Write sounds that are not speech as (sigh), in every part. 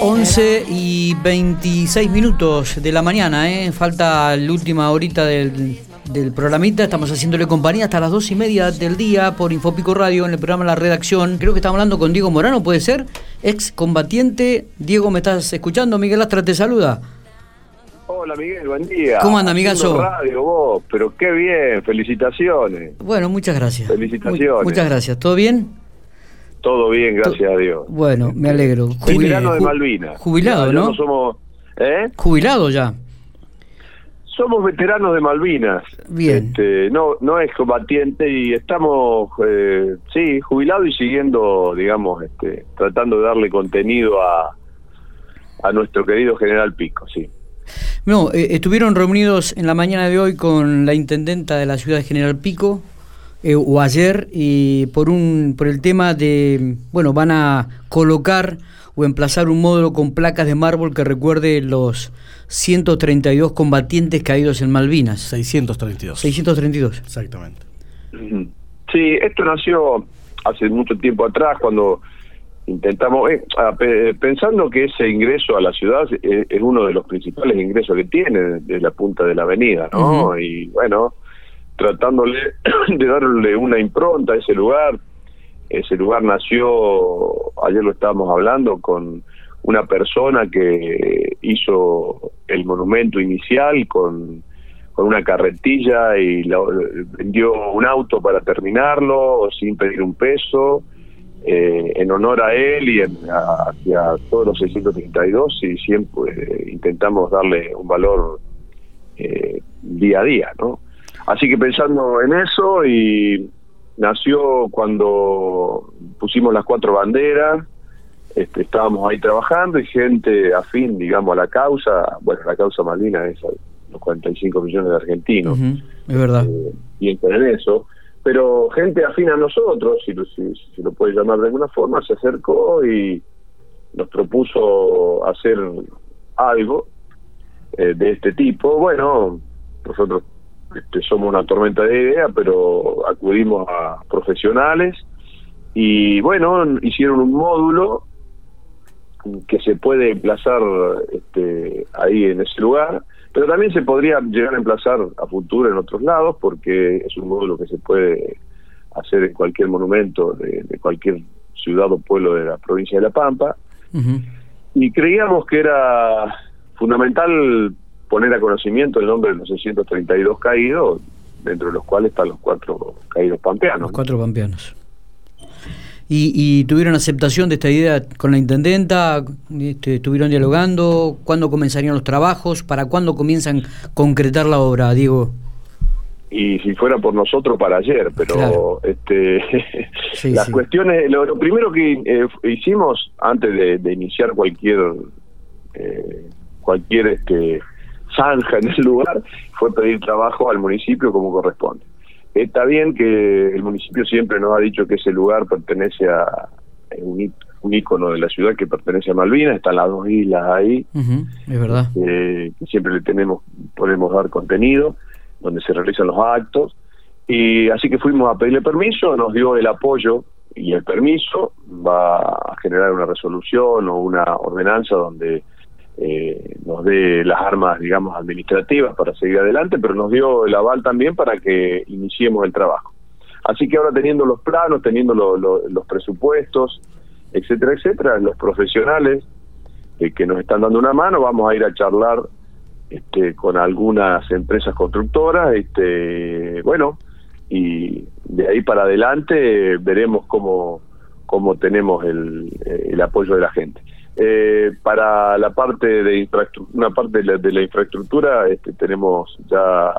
11 y 26 minutos de la mañana, ¿eh? falta la última horita del, del programita. Estamos haciéndole compañía hasta las dos y media del día por Infopico Radio en el programa La Redacción. Creo que estamos hablando con Diego Morano, puede ser, ex combatiente. Diego, ¿me estás escuchando? Miguel Astra te saluda. Hola Miguel, buen día. ¿Cómo anda, amigazo? Radio vos, pero qué bien, felicitaciones. Bueno, muchas gracias. Felicitaciones. Mu- muchas gracias. ¿Todo bien? Todo bien, gracias a Dios. Bueno, me alegro. Veterano de Malvinas. Jubilado, ya ¿no? somos, ¿eh? Jubilado ya. Somos veteranos de Malvinas. Bien. Este, no, no es combatiente y estamos, eh, sí, jubilados y siguiendo, digamos, este, tratando de darle contenido a, a nuestro querido General Pico, sí. No, eh, estuvieron reunidos en la mañana de hoy con la intendenta de la ciudad de General Pico, eh, o ayer, y por, un, por el tema de, bueno, van a colocar o emplazar un módulo con placas de mármol que recuerde los 132 combatientes caídos en Malvinas. 632. 632. Exactamente. Sí, esto nació hace mucho tiempo atrás cuando intentamos, eh, pe- pensando que ese ingreso a la ciudad es, es uno de los principales ingresos que tiene de la punta de la avenida, ¿no? Y bueno, tratándole (clears throat) de darle una impronta a ese lugar. Ese lugar nació, ayer lo estábamos hablando, con una persona que hizo el monumento inicial con, con una carretilla y la- vendió un auto para terminarlo sin pedir un peso, eh, en honor a él y en- a- hacia todos los 632 y siempre eh, intentamos darle un valor eh, día a día, ¿no? Así que pensando en eso y nació cuando pusimos las cuatro banderas, este, estábamos ahí trabajando y gente afín, digamos, a la causa, bueno, la causa Malvina es los 45 millones de argentinos, Es verdad. eh, piensan en eso, pero gente afín a nosotros, si lo, si, si lo puede llamar de alguna forma, se acercó y nos propuso hacer algo eh, de este tipo. Bueno, nosotros este, somos una tormenta de ideas, pero acudimos a profesionales y bueno, hicieron un módulo que se puede emplazar este, ahí en ese lugar, pero también se podría llegar a emplazar a futuro en otros lados porque es un módulo que se puede hacer en cualquier monumento de, de cualquier ciudad o pueblo de la provincia de La Pampa. Y creíamos que era fundamental poner a conocimiento el nombre de los 632 caídos, dentro de los cuales están los cuatro caídos pampeanos. Los cuatro pampeanos. ¿Y, y tuvieron aceptación de esta idea con la intendenta? Este, ¿Estuvieron dialogando? ¿Cuándo comenzarían los trabajos? ¿Para cuándo comienzan a concretar la obra, Diego? y si fuera por nosotros para ayer, pero Claro. este (laughs) Sí, las sí. cuestiones, lo, lo primero que eh, hicimos antes de, de iniciar cualquier eh, cualquier este zanja en el lugar fue pedir trabajo al municipio como corresponde. Está bien que el municipio siempre nos ha dicho que ese lugar pertenece a un, un ícono de la ciudad que pertenece a Malvinas, están las dos islas ahí, Es verdad. eh, que siempre le tenemos podemos dar contenido donde se realizan los actos y así que fuimos a pedirle permiso nos dio el apoyo y el permiso va a generar una resolución o una ordenanza donde eh, nos dé las armas digamos administrativas para seguir adelante pero nos dio el aval también para que iniciemos el trabajo así que ahora teniendo los planos teniendo lo- lo- los presupuestos etcétera etcétera los profesionales eh, que nos están dando una mano, vamos a ir a charlar este, con algunas empresas constructoras, este, bueno, y de ahí para adelante veremos cómo, cómo tenemos el, el apoyo de la gente. Eh, para la parte de infraestructura, una parte de la, de la infraestructura, este, tenemos ya,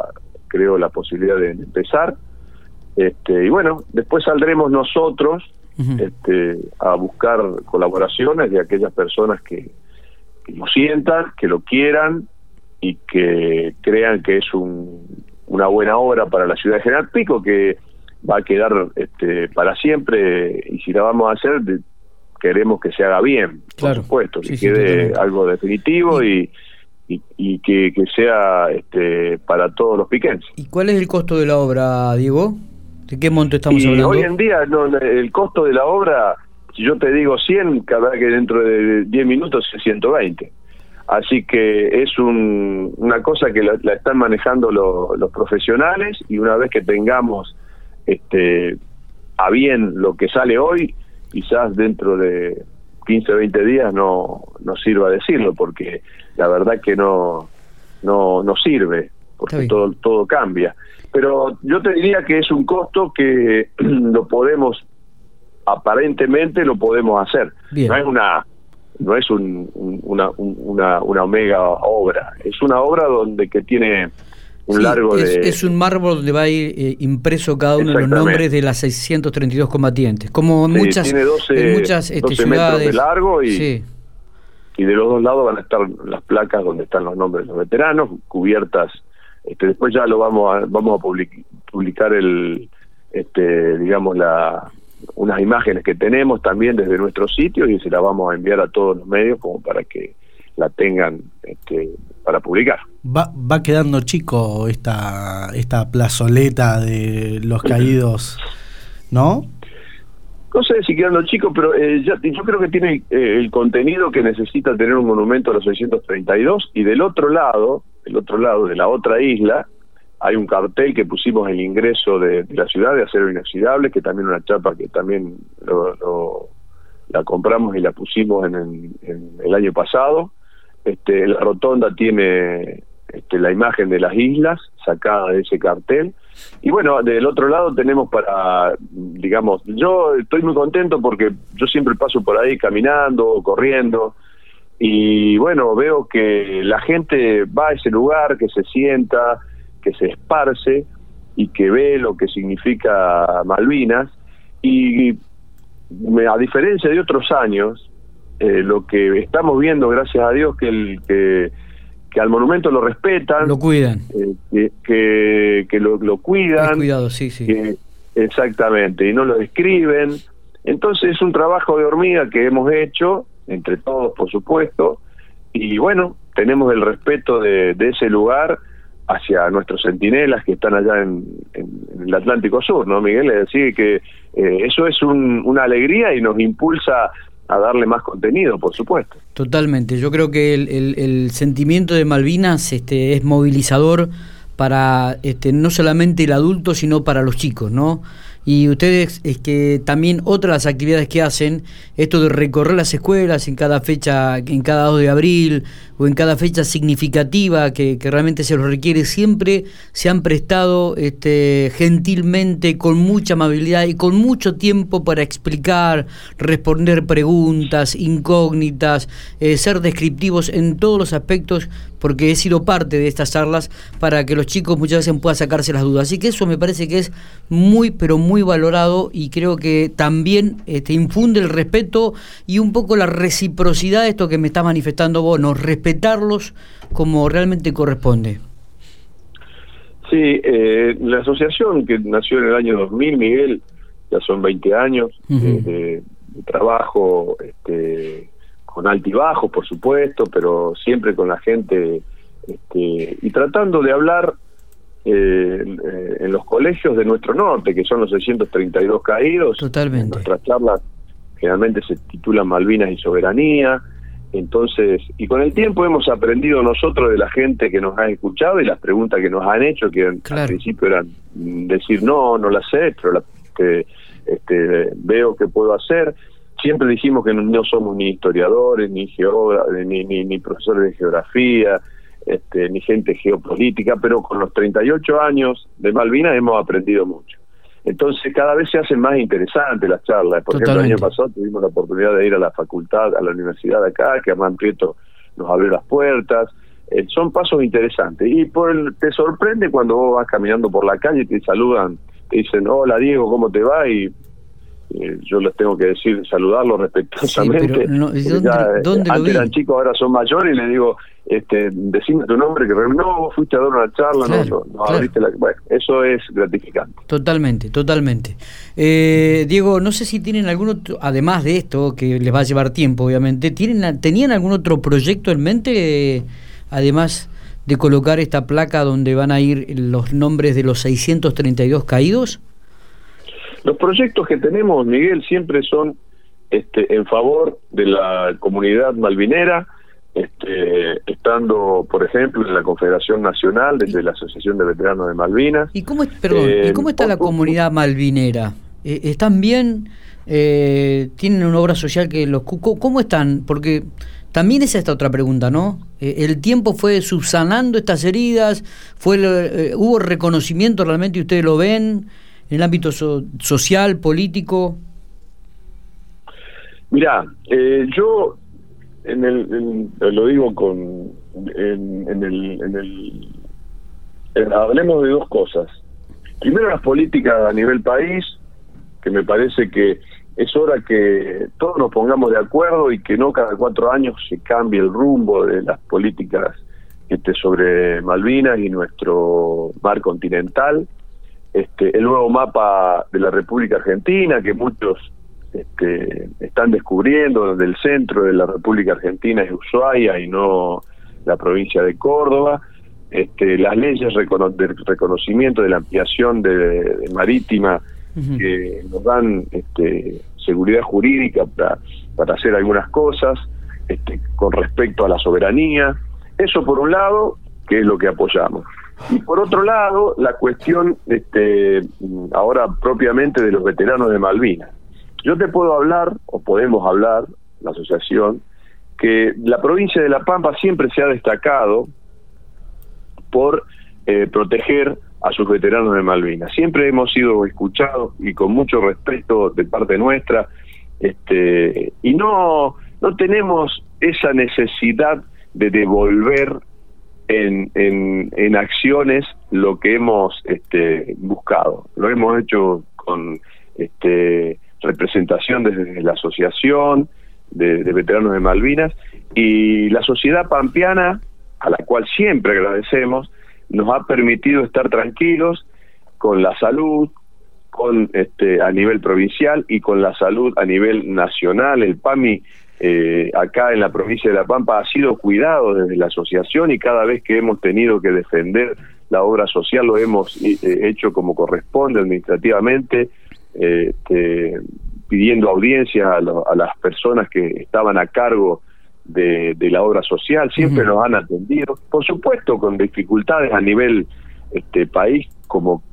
creo, la posibilidad de empezar. Este, y bueno, después saldremos nosotros este, a buscar colaboraciones de aquellas personas que, que lo sientan, que lo quieran y que crean que es un, una buena obra para la ciudad de General Pico, que va a quedar este, para siempre y si la vamos a hacer de- queremos que se haga bien, Claro. por supuesto, que sí, quede algo definitivo y, y, y que, que sea este, para todos los piquenses. ¿Y cuál es el costo de la obra, Diego? ¿De qué monto estamos y hablando? hoy en día no, el costo de la obra si yo te digo 100, cada que dentro de 10 minutos es 120. Así que es un, una cosa que la, están manejando los profesionales y una vez que tengamos este, a bien lo que sale hoy, quizás dentro de 15 o 20 días no, no sirva decirlo, porque la verdad que no, no, no sirve, porque todo, todo cambia. Pero yo te diría que es un costo que (clears throat) lo podemos, aparentemente lo podemos hacer. No es una no es un, una, una, una omega obra, es una obra donde que tiene un largo es, de... Es un mármol donde va a ir eh, impreso cada uno de los nombres de las 632 combatientes, como en muchas, tiene 12, muchas este, metros de largo y, y de los dos lados van a estar las placas donde están los nombres de los veteranos, cubiertas, este, después ya lo vamos a, vamos a publicar el, este, digamos, la, unas imágenes que tenemos también desde nuestros sitios y se las vamos a enviar a todos los medios como para que la tengan este, para publicar. Va, va quedando chico esta, esta plazoleta de los caídos, ¿no? No sé si quedando chico, pero eh, ya, yo creo que tiene eh, el contenido que necesita tener un monumento a los 632 y del otro lado, del otro lado de la otra isla, hay un cartel que pusimos el ingreso de, la ciudad de acero inoxidable, que también una chapa que también la compramos y la pusimos en, el año pasado. Este, la rotonda tiene este, la imagen de las islas sacada de ese cartel. Y bueno, del otro lado tenemos para, digamos, yo estoy muy contento porque yo siempre paso por ahí caminando, corriendo, y bueno, veo que la gente va a ese lugar, que se sienta, que se esparce y que ve lo que significa Malvinas y a diferencia de otros años eh, lo que estamos viendo gracias a Dios que el que, que al monumento lo respetan lo cuidan. eh, que, que, lo, lo cuidan cuidado sí sí. exactamente y no lo describen. Entonces es un trabajo de hormiga que hemos hecho entre todos por supuesto y bueno tenemos el respeto de, de ese lugar hacia nuestros centinelas que están allá en, el Atlántico Sur, ¿no, Miguel? Es decir, que eh, eso es una alegría y nos impulsa a darle más contenido, por supuesto. Totalmente. Yo creo que el, sentimiento de Malvinas este, es movilizador para este, no solamente el adulto, sino para los chicos, ¿no? Y ustedes, es que también otras actividades que hacen, esto de recorrer las escuelas en cada fecha, en cada 2 de abril o en cada fecha significativa que, realmente se los requiere, siempre se han prestado este, gentilmente, con mucha amabilidad y con mucho tiempo para explicar, responder preguntas, incógnitas, eh, ser descriptivos en todos los aspectos, porque he sido parte de estas charlas para que los chicos muchas veces puedan sacarse las dudas. Así que eso me parece que es muy, pero muy valorado y creo que también este, infunde el respeto y un poco la reciprocidad de esto que me está manifestando vos, ¿no? Respetarlos como realmente corresponde. Sí, eh, la asociación que nació en el año 2000, Miguel, ya son 20 años de, trabajo este, con altibajos, por supuesto, pero siempre con la gente este, y tratando de hablar eh, en los colegios de nuestro norte, que son los 632 caídos. Totalmente. Nuestras charlas generalmente se titulan Malvinas y Soberanía. Entonces, y con el tiempo hemos aprendido nosotros de la gente que nos ha escuchado y las preguntas que nos han hecho, que al principio eran decir no, no las sé, pero la, que, este, veo que puedo hacer. Siempre dijimos que no, somos ni historiadores, ni, ni, ni, ni profesores de geografía, este, ni gente geopolítica, pero con los 38 años de Malvinas hemos aprendido mucho. Entonces cada vez se hacen más interesantes las charlas. Por ejemplo, el año pasado tuvimos la oportunidad de ir a la facultad, a la universidad de acá, que Hernán Prieto nos abrió las puertas. Eh, son pasos interesantes. Y por el, te sorprende cuando vos vas caminando por la calle y te saludan, te dicen, hola Diego, ¿cómo te va? Y eh, yo les tengo que decir, saludarlos respetuosamente. ¿dónde, antes eran chicos, ahora son mayores y les digo, este, decime tu nombre, que no, fuiste a dar una charla, no, no, abriste la... Bueno, eso es gratificante. Totalmente, totalmente. Eh, Diego, no sé si tienen algún otro, además de esto, que les va a llevar tiempo, obviamente, ¿tienen, ¿tenían algún otro proyecto en mente, además de colocar esta placa donde van a ir los nombres de los 632 caídos? Los proyectos que tenemos, Miguel, siempre son este, en favor de la comunidad malvinera, este, estando, por ejemplo, en la Confederación Nacional, desde la Asociación de Veteranos de Malvinas. ¿Y cómo, perdón, ¿y cómo está la comunidad malvinera? ¿Están bien? ¿Tienen una obra social que los... ¿Cómo están? Porque también es esta otra pregunta, ¿no? Eh, ¿El tiempo fue subsanando estas heridas? fue eh, ¿Hubo reconocimiento realmente y ustedes lo ven en el ámbito social, político? Mirá, eh, yo en el, lo digo con en, el, en el hablemos de dos cosas. Primero las políticas a nivel país, que me parece que es hora que todos nos pongamos de acuerdo y que no cada cuatro años se cambie el rumbo de las políticas este, sobre Malvinas y nuestro mar continental. Este, el nuevo mapa de la República Argentina que muchos este, están descubriendo, donde el centro de la República Argentina es Ushuaia y no la provincia de Córdoba. Este, las leyes de reconocimiento de la ampliación de marítima que nos dan este, seguridad jurídica para, para hacer algunas cosas este, con respecto a la soberanía. Eso por un lado, que es lo que apoyamos. Y por otro lado, la cuestión este, ahora propiamente de los veteranos de Malvinas. Yo te puedo hablar, o podemos hablar, la asociación, que la provincia de La Pampa siempre se ha destacado por eh, proteger a sus veteranos de Malvinas. Siempre hemos sido escuchados y con mucho respeto de parte nuestra, este, y no, no tenemos esa necesidad de devolver en, en, en acciones lo que hemos este, buscado. Lo hemos hecho con este, representación desde la asociación de, veteranos de Malvinas y la sociedad pampeana, a la cual siempre agradecemos, nos ha permitido estar tranquilos con la salud, con este a nivel provincial y con la salud a nivel nacional. El PAMI eh, acá en la provincia de La Pampa ha sido cuidado desde la asociación y cada vez que hemos tenido que defender la obra social lo hemos eh, hecho como corresponde administrativamente, este, pidiendo audiencia a, a, las personas que estaban a cargo de, la obra social, siempre nos han atendido, por supuesto con dificultades a nivel este país, como,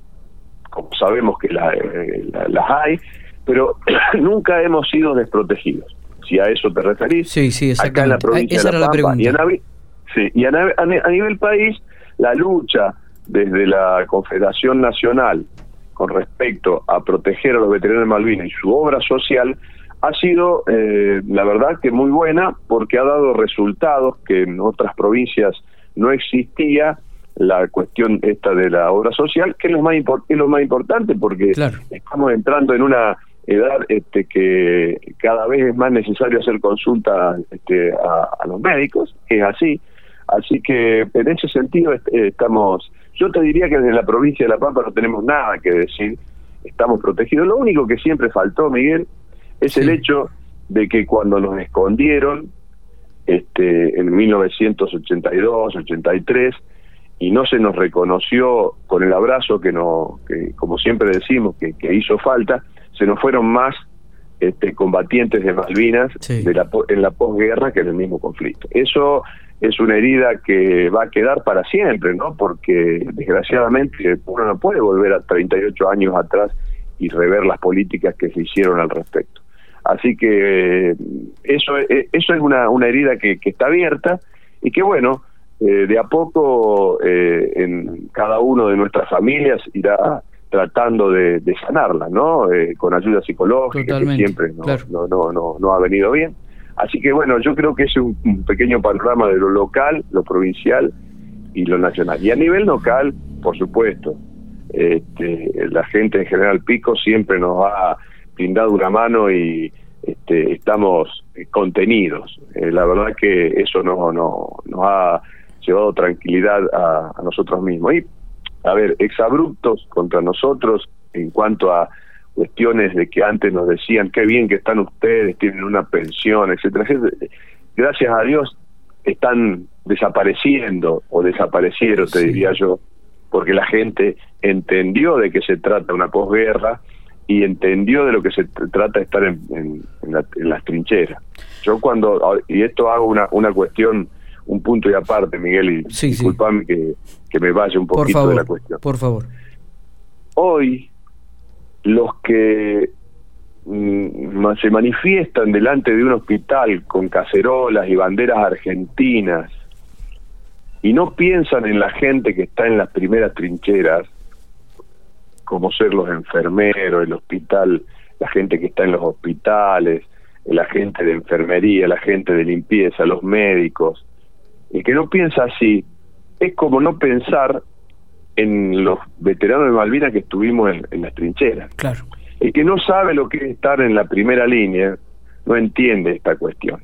como sabemos que eh, las hay, pero (clears throat) nunca hemos sido desprotegidos. Si a eso te referís, sí, sí, acá en la provincia de la, Pampa, y, a, sí, y a, a nivel país, la lucha desde la Confederación Nacional con respecto a proteger a los veteranos de Malvinas y su obra social ha sido, eh, la verdad, que muy buena porque ha dado resultados que en otras provincias no existía la cuestión esta de la obra social, que es lo más, es lo más importante porque estamos entrando en una edad este, que cada vez es más necesario hacer consulta este, a, los médicos, es así. Así que en ese sentido estamos, yo te diría que desde la provincia de La Pampa no tenemos nada que decir, estamos protegidos. Lo único que siempre faltó, Miguel, es el hecho de que cuando nos escondieron este, en 1982, 83, y no se nos reconoció con el abrazo que, no, que como siempre decimos, que, hizo falta, se nos fueron más este, combatientes de Malvinas de la, en la posguerra que en el mismo conflicto. Eso es una herida que va a quedar para siempre, ¿no? Porque desgraciadamente uno no puede volver a 38 años atrás y rever las políticas que se hicieron al respecto. Así que eh, eso, eh, eso es una, una herida que, está abierta y que bueno, eh, de a poco en cada uno de nuestras familias irá tratando de, sanarla, ¿no? con ayuda psicológica, que siempre no, no, no, no, ha venido bien. Así que bueno, yo creo que es un, pequeño panorama de lo local, lo provincial y lo nacional. Y a nivel local, por supuesto, este, la gente en General Pico siempre nos ha brindado una mano y este, estamos contenidos. Eh, la verdad que eso no, no, nos ha llevado tranquilidad a, nosotros mismos. Y, a ver, exabruptos contra nosotros en cuanto a cuestiones de que antes nos decían qué bien que están ustedes, tienen una pensión, etcétera, Gracias a Dios están desapareciendo o desaparecieron, te diría yo, porque la gente entendió de que se trata una posguerra y entendió de lo que se trata de estar en, las trincheras. Yo cuando, y esto hago una, una cuestión, un punto y aparte, Miguel, y disculpame que, que, me vaya un poquito de la cuestión. Por favor. Hoy, los que mm, se manifiestan delante de un hospital con cacerolas y banderas argentinas y no piensan en la gente que está en las primeras trincheras, como ser los enfermeros, el hospital, la gente que está en los hospitales, la gente de enfermería, la gente de limpieza, los médicos. El que no piensa así es como no pensar en los veteranos de Malvinas que estuvimos en, las trincheras. Claro. El que no sabe lo que es estar en la primera línea no entiende esta cuestión.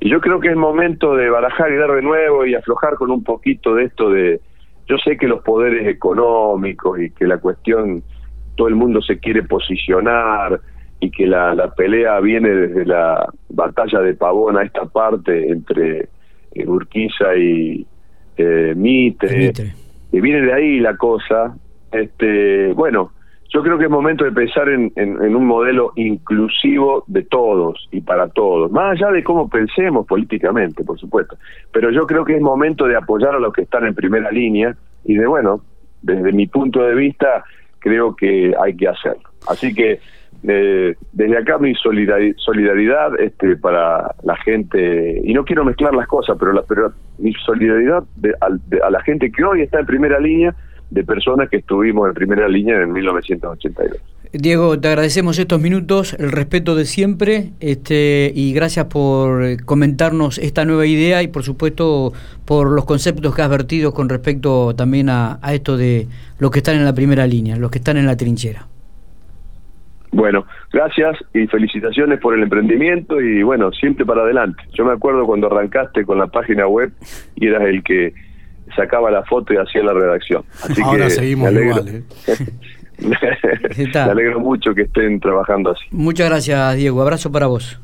Y yo creo que es momento de barajar y dar de nuevo y aflojar con un poquito de esto de, yo sé que los poderes económicos y que la cuestión, todo el mundo se quiere posicionar y que la, la pelea viene desde la batalla de Pavón a esta parte entre eh, Urquiza y eh, Mitre, que viene de ahí la cosa. Este, bueno, yo creo que es momento de pensar en, en, un modelo inclusivo de todos y para todos, más allá de cómo pensemos políticamente, por supuesto. Pero yo creo que es momento de apoyar a los que están en primera línea y de, bueno, desde mi punto de vista, creo que hay que hacerlo. Así que eh, desde acá mi solidaridad este, para la gente, y no quiero mezclar las cosas, pero, la, pero mi solidaridad a la gente que hoy está en primera línea de personas que estuvimos en primera línea en 1982. Diego, te agradecemos estos minutos, el respeto de siempre, este, y gracias por comentarnos esta nueva idea y por supuesto por los conceptos que has vertido con respecto también a, esto de los que están en la primera línea, los que están en la trinchera. Bueno, gracias y felicitaciones por el emprendimiento y bueno, siempre para adelante. Yo me acuerdo cuando arrancaste con la página web y eras el que sacaba la foto y hacía la redacción. Así Ahora seguimos igual. ¿eh? (laughs) me alegro mucho que estén trabajando así. Muchas gracias, Diego. Abrazo para vos.